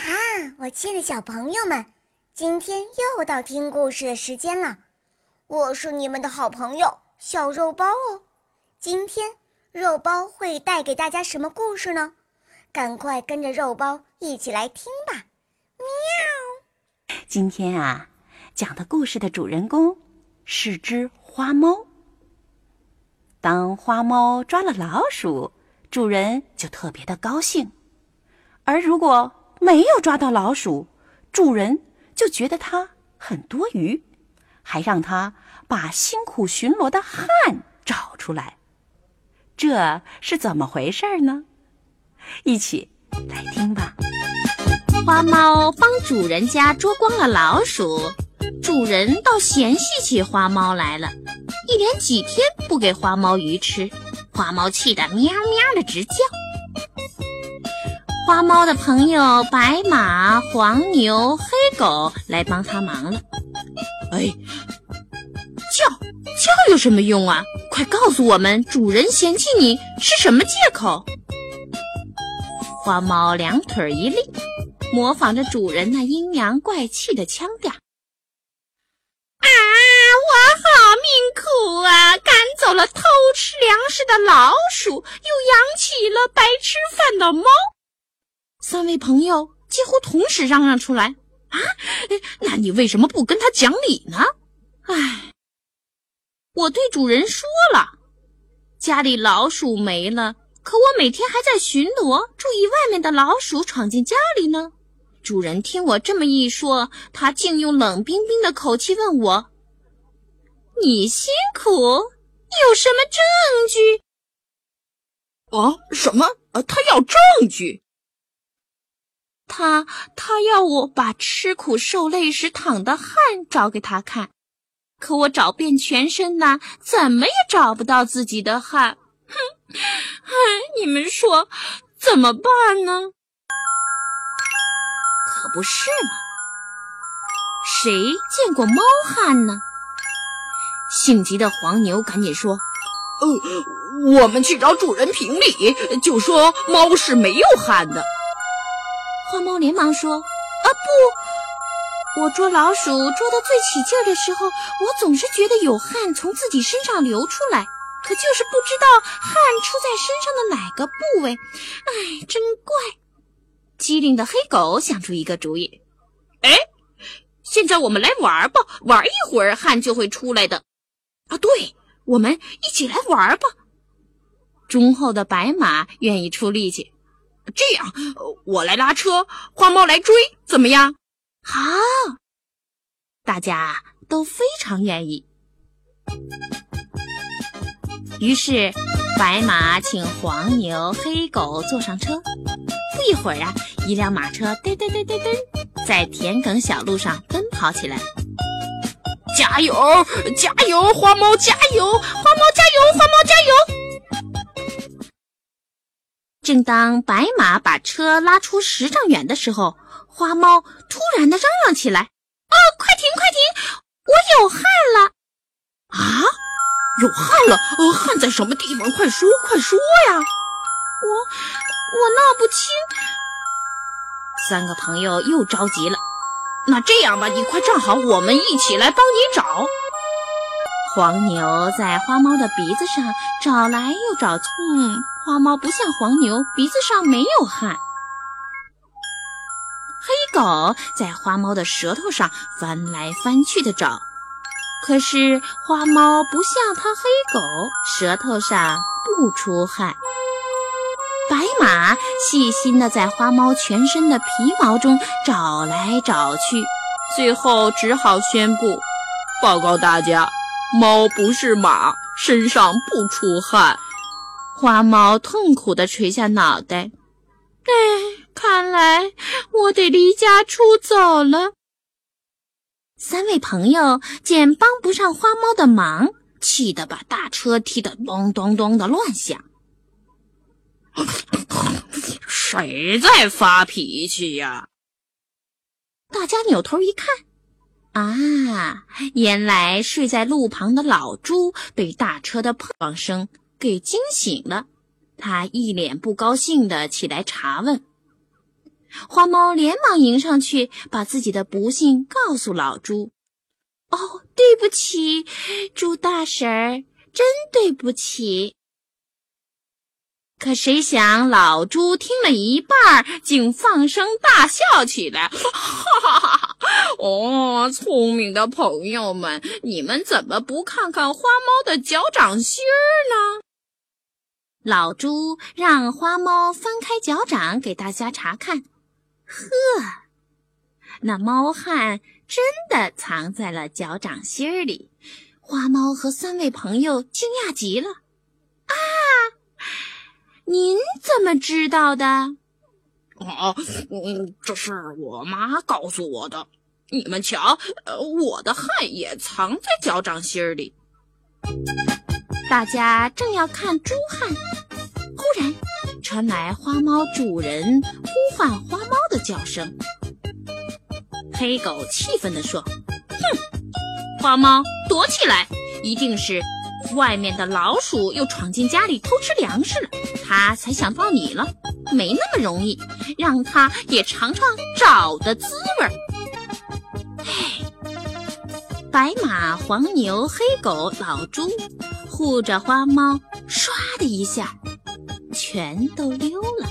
哈，我亲爱的小朋友们，今天又到听故事的时间了。我是你们的好朋友小肉包哦。今天肉包会带给大家什么故事呢？赶快跟着肉包一起来听吧！喵。今天啊，讲的故事的主人公是只花猫。当花猫抓了老鼠，主人就特别的高兴；而如果没有抓到老鼠，主人就觉得它很多余，还让它把辛苦巡逻的汗找出来。这是怎么回事呢？一起来听吧。花猫帮主人家捉光了老鼠，主人倒嫌弃起花猫来了，一连几天不给花猫鱼吃，花猫气得喵喵的直叫。花猫的朋友白马、黄牛、黑狗来帮他忙了。哎，叫叫有什么用啊？快告诉我们，主人嫌弃你是什么借口？花猫两腿一立，模仿着主人那阴阳怪气的腔调：“啊，我好命苦啊！赶走了偷吃粮食的老鼠，又养起了白吃饭的猫。”三位朋友几乎同时嚷嚷出来：“啊，那你为什么不跟他讲理呢？”唉，我对主人说了，家里老鼠没了，可我每天还在巡逻，注意外面的老鼠闯进家里呢。主人听我这么一说，他竟用冷冰冰的口气问我：“你辛苦有什么证据？”啊，什么？呃，他要证据。他他要我把吃苦受累时淌的汗找给他看，可我找遍全身呐，怎么也找不到自己的汗。哼，你们说怎么办呢？可不是嘛，谁见过猫汗呢？性急的黄牛赶紧说：“呃，我们去找主人评理，就说猫是没有汗的。”花猫连忙说：“啊不！我捉老鼠捉得最起劲儿的时候，我总是觉得有汗从自己身上流出来，可就是不知道汗出在身上的哪个部位。哎，真怪！”机灵的黑狗想出一个主意：“哎，现在我们来玩吧，玩一会儿汗就会出来的。啊，对，我们一起来玩吧。”忠厚的白马愿意出力气。这样，我来拉车，花猫来追，怎么样？好，大家都非常愿意。于是，白马请黄牛、黑狗坐上车。不一会儿啊，一辆马车噔噔噔噔噔，在田埂小路上奔跑起来。加油，加油，花猫加油，花猫加油，花猫加油！正当白马把车拉出十丈远的时候，花猫突然的嚷嚷起来：“哦，快停，快停！我有汗了！啊，有汗了？呃，汗在什么地方？快说，快说呀！我我闹不清。”三个朋友又着急了。那这样吧，你快站好，我们一起来帮你找。黄牛在花猫的鼻子上找来又找去，花猫不像黄牛，鼻子上没有汗。黑狗在花猫的舌头上翻来翻去的找，可是花猫不像它黑狗，舌头上不出汗。白马细心的在花猫全身的皮毛中找来找去，最后只好宣布：报告大家。猫不是马，身上不出汗。花猫痛苦地垂下脑袋。哎，看来我得离家出走了。三位朋友见帮不上花猫的忙，气得把大车踢得咚咚咚的乱响。谁在发脾气呀？大家扭头一看。啊，原来睡在路旁的老猪被大车的碰撞声给惊醒了，他一脸不高兴的起来查问。花猫连忙迎上去，把自己的不幸告诉老猪。“哦，对不起，猪大婶儿，真对不起。”可谁想，老猪听了一半，竟放声大笑起来，哈哈哈哈！哦，聪明的朋友们，你们怎么不看看花猫的脚掌心儿呢？老猪让花猫翻开脚掌给大家查看，呵，那猫汗真的藏在了脚掌心儿里。花猫和三位朋友惊讶极了，啊！您怎么知道的？哦，嗯，这是我妈告诉我的。你们瞧，呃，我的汗也藏在脚掌心里。大家正要看猪汉，忽然传来花猫主人呼唤花猫的叫声。黑狗气愤地说：“哼，花猫，躲起来！一定是外面的老鼠又闯进家里偷吃粮食了。”它才想到你了，没那么容易，让它也尝尝找的滋味儿。白马、黄牛、黑狗、老猪护着花猫，唰的一下，全都溜了。